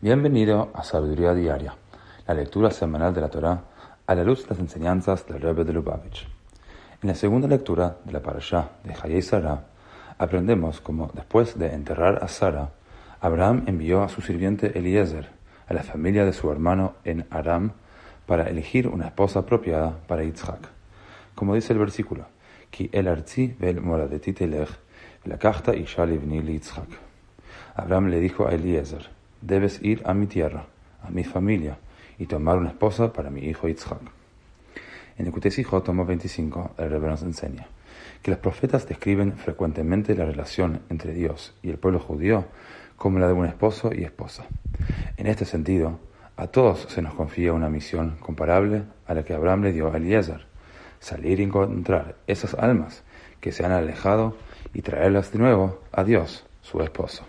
Bienvenido a Sabiduría Diaria, la lectura semanal de la Torá a la luz de las enseñanzas del Rebbe de Lubavitch. En la segunda lectura de la parashá de Hayei Sarah, aprendemos cómo, después de enterrar a Sara, Abraham envió a su sirviente Eliezer a la familia de su hermano en Aram para elegir una esposa apropiada para Yitzhak. Como dice el versículo, Ki el arzi vel moradeti telech, la isha livni Yitzhak. Abraham le dijo a Eliezer, debes ir a mi tierra, a mi familia, y tomar una esposa para mi hijo Yitzhak. En el Kutesijo tomo 25, el Rebbe nos enseña que los profetas describen frecuentemente la relación entre Dios y el pueblo judío como la de un esposo y esposa. En este sentido, a todos se nos confía una misión comparable a la que Abraham le dio a Eliezer, salir y encontrar esas almas que se han alejado y traerlas de nuevo a Dios, su esposo.